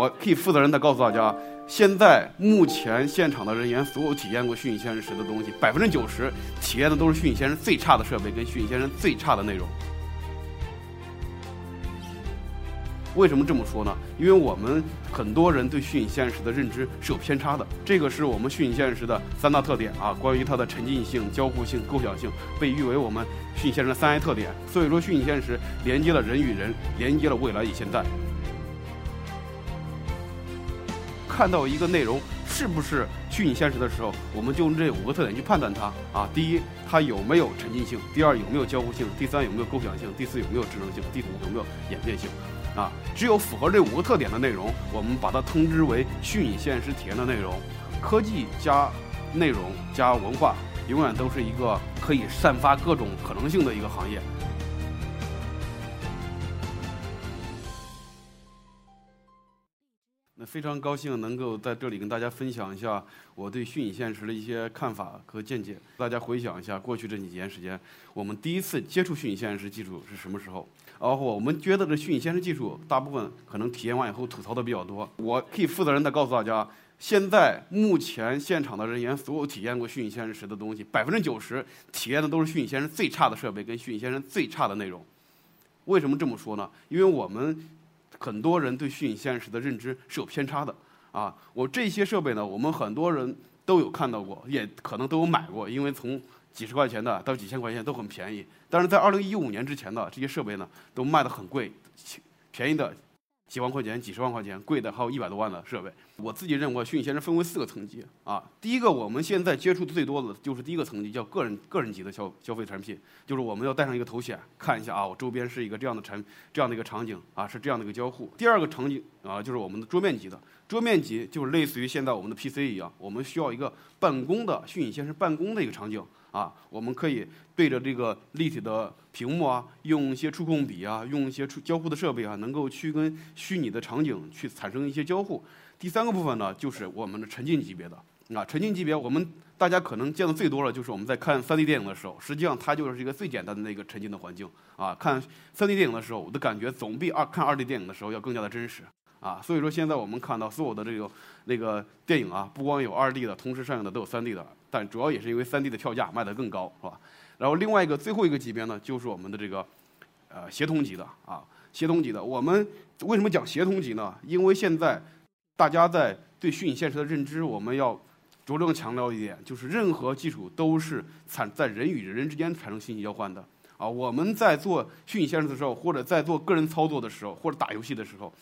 我可以负责任的告诉大家，现在目前现场的人员所有体验过虚拟现实时的东西，百分之九十体验的都是虚拟现实最差的设备跟虚拟现实最差的内容。为什么这么说呢？因为我们很多人对虚拟现实的认知是有偏差的，这个是我们虚拟现实的三大特点啊。关于它的沉浸性、交互性、构想性，被誉为我们虚拟现实的三 A 特点。所以说，虚拟现实连接了人与人，连接了未来与现在。看到一个内容是不是虚拟现实的时候，我们就用这五个特点去判断它啊。第一，它有没有沉浸性；第二，有没有交互性；第三，有没有构想性；第四，有没有智能性；第五，有没有演变性。啊，只有符合这五个特点的内容，我们把它称之为虚拟现实体验的内容。科技加内容加文化，永远都是一个可以散发各种可能性的一个行业。非常高兴能够在这里跟大家分享一下我对虚拟现实的一些看法和见解。大家回想一下过去这几年时间，我们第一次接触虚拟现实技术是什么时候？然后我们觉得这虚拟现实技术大部分可能体验完以后吐槽的比较多。我可以负责任的告诉大家，现在目前现场的人员所有体验过虚拟现实时的东西，百分之九十体验的都是虚拟现实最差的设备跟虚拟现实最差的内容。为什么这么说呢？因为我们很多人对虚拟现实的认知是有偏差的啊。我这些设备呢，我们很多人都有看到过，也可能都有买过，因为从几十块钱的到几千块钱都很便宜，但是在二零一五年之前的这些设备呢，都卖得很贵，便宜的几万块钱、几十万块钱，贵的还有一百多万的设备。我自己认为，虚拟现实分为四个层级啊。第一个，我们现在接触最多的就是第一个层级，叫个人个人级的消消费产品，就是我们要带上一个头显，看一下啊，我周边是一个这样的产这样的一个场景啊，是这样的一个交互。第二个场景啊，就是我们的桌面级的，桌面级就是类似于现在我们的 PC 一样，我们需要一个办公的虚拟现实办公的一个场景。啊，我们可以对着这个立体的屏幕啊，用一些触控笔啊，用一些触交互的设备啊，能够去跟虚拟的场景去产生一些交互。第三个部分呢，就是我们的沉浸级别的。啊，沉浸级别，我们大家可能见的最多的，就是我们在看 3D 电影的时候，实际上它就是一个最简单的那个沉浸的环境。啊，看 3D 电影的时候，我的感觉总比二看 2D 电影的时候要更加的真实。啊，所以说现在我们看到所有的这个那个电影啊，不光有 2D 的，同时上映的都有 3D 的。但主要也是因为 3D 的票价卖得更高，是吧？然后另外一个最后一个级别呢，就是我们的这个呃协同级的啊，协同级的。我们为什么讲协同级呢？因为现在大家在对虚拟现实的认知，我们要着重强调一点，就是任何技术都是产在人与人之间产生信息交换的啊。我们在做虚拟现实的时候，或者在做个人操作的时候，或者打游戏的时候，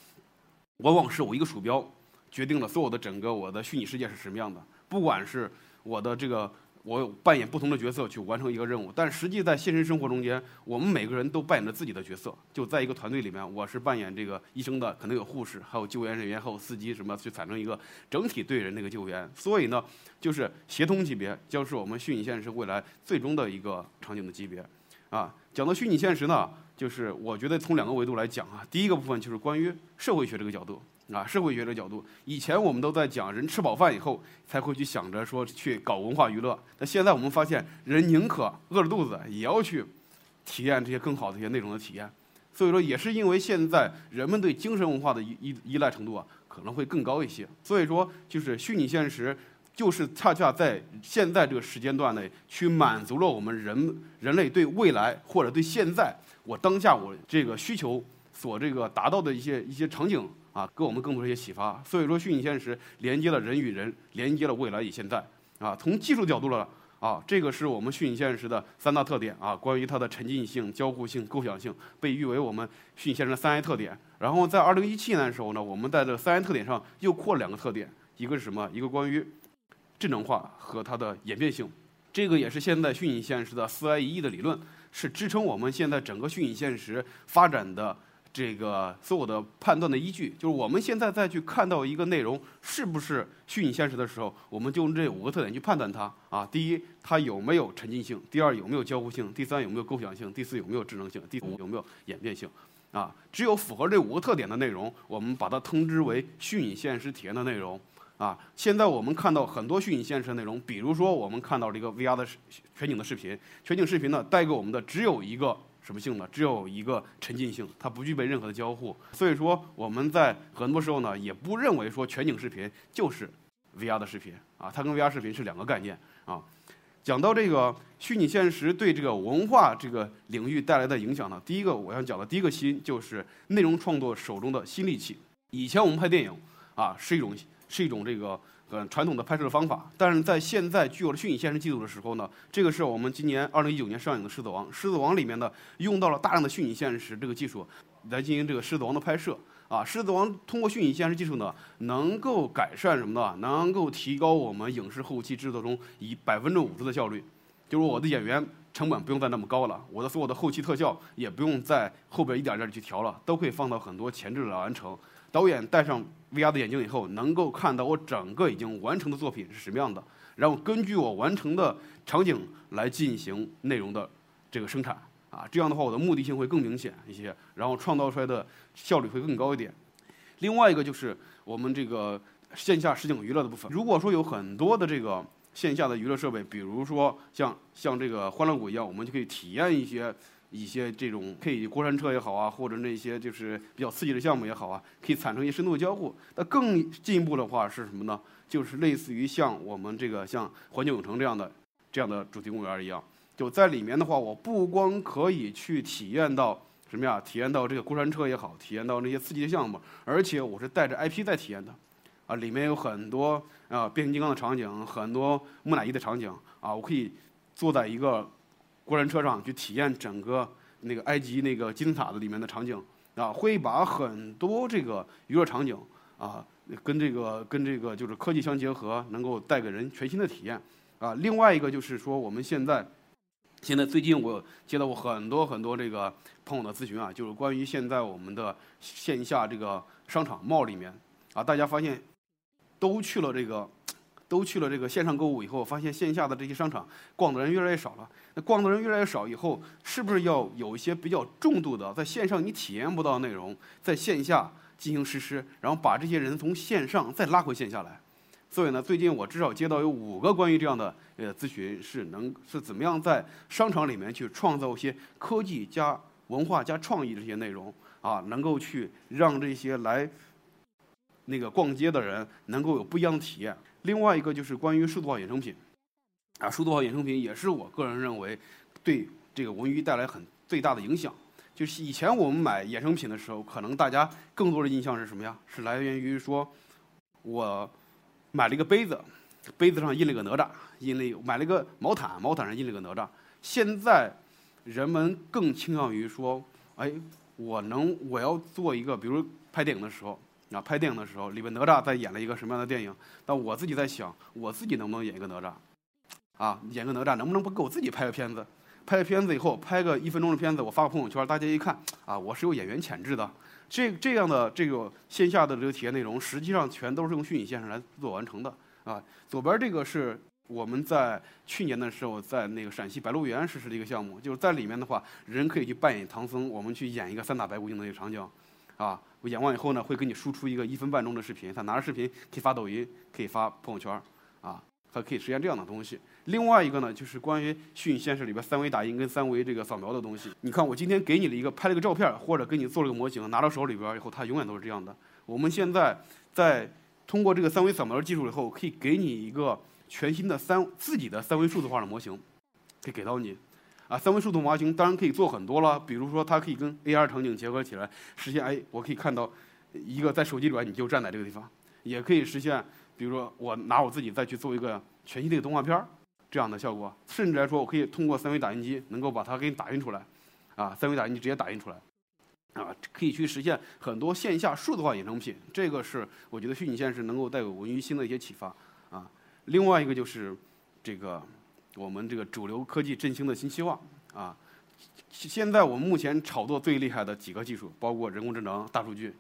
往往是我一个鼠标决定了所有的整个我的虚拟世界是什么样的，不管是。我的这个，我扮演不同的角色去完成一个任务，但实际在现实生活中间，我们每个人都扮演着自己的角色。就在一个团队里面，我是扮演这个医生的，可能有护士，还有救援人员，还有司机，什么去产生一个整体对人那个救援。所以呢，就是协同级别，将是我们虚拟现实未来最终的一个场景的级别。啊，讲到虚拟现实呢，就是我觉得从两个维度来讲啊，第一个部分就是关于社会学这个角度。啊，社会学的角度，以前我们都在讲人吃饱饭以后才会去想着说去搞文化娱乐，那现在我们发现人宁可饿着肚子也要去体验这些更好的一些内容的体验，所以说也是因为现在人们对精神文化的依依依赖程度啊可能会更高一些，所以说就是虚拟现实就是恰恰在现在这个时间段内去满足了我们人人类对未来或者对现在我当下我这个需求所这个达到的一些一些场景。啊，给我们更多一些启发。所以说，虚拟现实连接了人与人，连接了未来与现在。啊，从技术角度了，啊，这个是我们虚拟现实的三大特点。啊，关于它的沉浸性、交互性、构想性，被誉为我们虚拟现实的三 A 特点。然后在二零一七年的时候呢，我们在这三 A 特点上又扩了两个特点，一个是什么？一个关于智能化和它的演变性。这个也是现在虚拟现实的四 A 一 E 的理论，是支撑我们现在整个虚拟现实发展的。这个所有的判断的依据，就是我们现在再去看到一个内容是不是虚拟现实的时候，我们就用这五个特点去判断它啊。第一，它有没有沉浸性；第二，有没有交互性；第三，有没有构想性；第四，有没有智能性；第五，有没有演变性。啊，只有符合这五个特点的内容，我们把它称之为虚拟现实体验的内容。啊，现在我们看到很多虚拟现实内容，比如说我们看到这个 VR 的全景的视频，全景视频呢带给我们的只有一个。什么性呢？只有一个沉浸性，它不具备任何的交互。所以说，我们在很多时候呢，也不认为说全景视频就是 VR 的视频啊，它跟 VR 视频是两个概念啊。讲到这个虚拟现实对这个文化这个领域带来的影响呢，第一个我想讲的第一个新就是内容创作手中的新利器。以前我们拍电影啊是一种是一种这个呃传统的拍摄的方法，但是在现在具有了虚拟现实技术的时候呢，这个是我们今年二零一九年上映的《狮子王》，《狮子王》里面呢用到了大量的虚拟现实这个技术来进行这个《狮子王》的拍摄。啊，狮子王通过虚拟现实技术呢，能够改善什么呢？能够提高我们影视后期制作中以百分之五十的效率，就是我的演员成本不用再那么高了，我的所有的后期特效也不用在后边一点点去调了，都可以放到很多前置来完成。导演戴上 VR 的眼镜以后，能够看到我整个已经完成的作品是什么样的，然后根据我完成的场景来进行内容的这个生产。啊，这样的话我的目的性会更明显一些，然后创造出来的效率会更高一点。另外一个就是我们这个线下实景娱乐的部分。如果说有很多的这个线下的娱乐设备，比如说像像这个欢乐谷一样，我们就可以体验一些一些这种可以过山车也好啊，或者那些就是比较刺激的项目也好啊，可以产生一些深度的交互。那更进一步的话是什么呢？就是类似于像我们这个像环球影城这样的这样的主题公园一样。就在里面的话，我不光可以去体验到什么呀？体验到这个过山车也好，体验到那些刺激的项目，而且我是带着 IP 在体验的，啊，里面有很多啊变形金刚的场景，很多木乃伊的场景，啊，我可以坐在一个过山车上去体验整个那个埃及那个金字塔的里面的场景，啊，会把很多这个娱乐场景啊跟这个跟这个就是科技相结合，能够带给人全新的体验，啊，另外一个就是说我们现在。现在最近我接到过很多很多这个朋友的咨询啊，就是关于现在我们的线下这个商场 mall 里面啊，大家发现都去了这个都去了这个线上购物以后，发现线下的这些商场逛的人越来越少了。那逛的人越来越少以后，是不是要有一些比较重度的在线上你体验不到的内容，在线下进行实施，然后把这些人从线上再拉回线下来？所以呢，最近我至少接到有五个关于这样的呃咨询，是能是怎么样在商场里面去创造一些科技加文化加创意这些内容啊，能够去让这些来那个逛街的人能够有不一样的体验。另外一个就是关于数字化衍生品，啊，数字化衍生品也是我个人认为对这个文娱带来很最大的影响。就是以前我们买衍生品的时候，可能大家更多的印象是什么呀？是来源于说我。买了一个杯子，杯子上印了个哪吒，印了买了一个毛毯，毛毯上印了个哪吒。现在人们更倾向于说，哎，我能我要做一个，比如拍电影的时候，啊，拍电影的时候里边哪吒在演了一个什么样的电影？那我自己在想，我自己能不能演一个哪吒？啊，演个哪吒，能不能不给我自己拍个片子？拍个片子以后，拍个一分钟的片子，我发个朋友圈，大家一看，啊，我是有演员潜质的。这这样的这个线下的这个体验内容，实际上全都是用虚拟现实来做完成的啊。左边这个是我们在去年的时候在那个陕西白鹿原实施的一个项目，就是在里面的话，人可以去扮演唐僧，我们去演一个三打白骨精的一个场景，啊，我演完以后呢，会给你输出一个一分半钟的视频，他拿着视频可以发抖音，可以发朋友圈，啊。它可以实现这样的东西。另外一个呢，就是关于虚拟现实里边三维打印跟三维这个扫描的东西。你看，我今天给你了一个拍了个照片，或者给你做了个模型，拿到手里边以后，它永远都是这样的。我们现在在通过这个三维扫描的技术以后，可以给你一个全新的三自己的三维数字化的模型，可以给到你。啊，三维数字模型当然可以做很多了，比如说它可以跟 AR 场景结合起来，实现哎，我可以看到一个在手机里边你就站在这个地方，也可以实现。比如说，我拿我自己再去做一个全新的动画片儿，这样的效果，甚至来说，我可以通过三维打印机能够把它给你打印出来，啊，三维打印机直接打印出来，啊，可以去实现很多线下数字化衍生品。这个是我觉得虚拟现实能够带给文娱新的一些启发啊。另外一个就是这个我们这个主流科技振兴的新希望啊。现在我们目前炒作最厉害的几个技术，包括人工智能、大数据。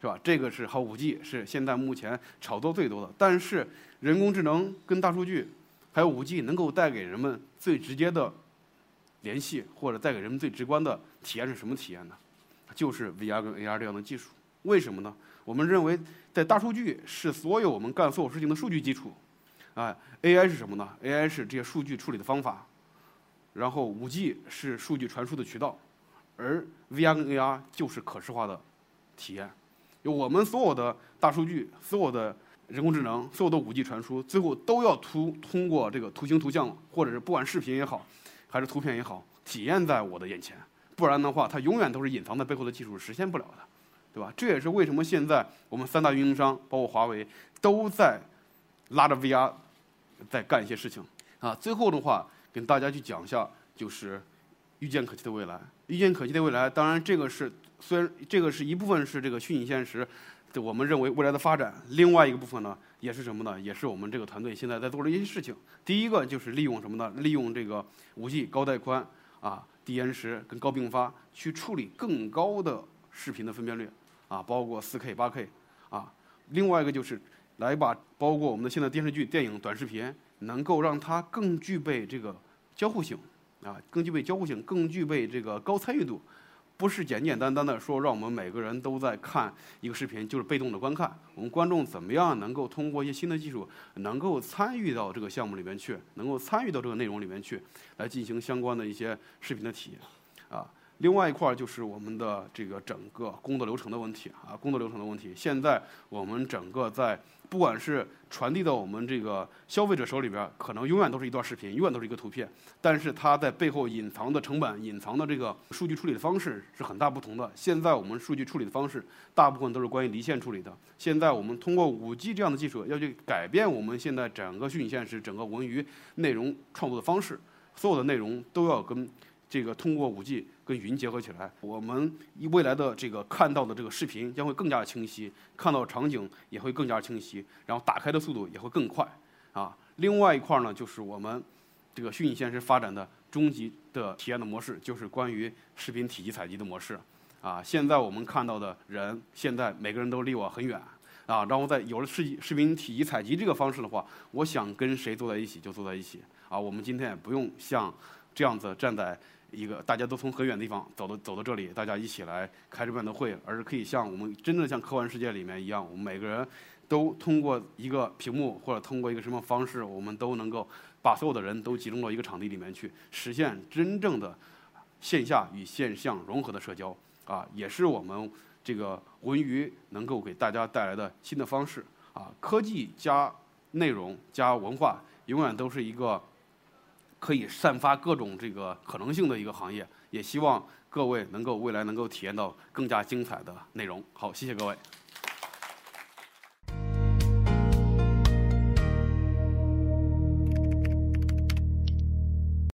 是吧？这个是还有五 G，是现在目前炒作最多的。但是人工智能跟大数据，还有五 G 能够带给人们最直接的联系，或者带给人们最直观的体验是什么体验呢？就是 VR 跟 AR 这样的技术。为什么呢？我们认为，在大数据是所有我们干所有事情的数据基础。啊，AI 是什么呢？AI 是这些数据处理的方法。然后五 G 是数据传输的渠道。而 VR 跟 AR 就是可视化的体验。就我们所有的大数据、所有的人工智能、所有的五 G 传输，最后都要通通过这个图形图像，或者是不管视频也好，还是图片也好，体验在我的眼前。不然的话，它永远都是隐藏在背后的技术，实现不了的，对吧？这也是为什么现在我们三大运营商，包括华为，都在拉着 VR 在干一些事情啊。最后的话，跟大家去讲一下，就是预见可期的未来。预见可期的未来，当然这个是虽然这个是一部分是这个虚拟现实，我们认为未来的发展。另外一个部分呢，也是什么呢？也是我们这个团队现在在做的一些事情。第一个就是利用什么呢？利用这个五 G 高带宽啊。低延时跟高并发去处理更高的视频的分辨率啊，包括 4K、8K 啊。另外一个就是来把包括我们的现在电视剧、电影、短视频，能够让它更具备这个交互性啊，更具备交互性，更具备这个高参与度。不是简简单单的说，让我们每个人都在看一个视频，就是被动的观看。我们观众怎么样能够通过一些新的技术，能够参与到这个项目里面去，能够参与到这个内容里面去，来进行相关的一些视频的体验，啊。另外一块儿就是我们的这个整个工作流程的问题啊，工作流程的问题。现在我们整个在不管是传递到我们这个消费者手里边，可能永远都是一段视频，永远都是一个图片，但是它在背后隐藏的成本、隐藏的这个数据处理的方式是很大不同的。现在我们数据处理的方式大部分都是关于离线处理的。现在我们通过五 G 这样的技术，要去改变我们现在整个虚拟现实、整个文娱内容创作的方式，所有的内容都要跟。这个通过五 G 跟云结合起来，我们未来的这个看到的这个视频将会更加清晰，看到场景也会更加清晰，然后打开的速度也会更快啊。另外一块呢，就是我们这个虚拟现实发展的终极的体验的模式，就是关于视频体积采集的模式啊。现在我们看到的人，现在每个人都离我很远啊。然后在有了视视频体积采集这个方式的话，我想跟谁坐在一起就坐在一起啊。我们今天也不用像这样子站在。一个大家都从很远的地方走到走到这里，大家一起来开这样的会，而是可以像我们真的像科幻世界里面一样，我们每个人都通过一个屏幕或者通过一个什么方式，我们都能够把所有的人都集中到一个场地里面去，实现真正的线下与线上融合的社交啊，也是我们这个文娱能够给大家带来的新的方式啊。科技加内容加文化，永远都是一个。可以散发各种这个可能性的一个行业，也希望各位能够未来能够体验到更加精彩的内容。好，谢谢各位。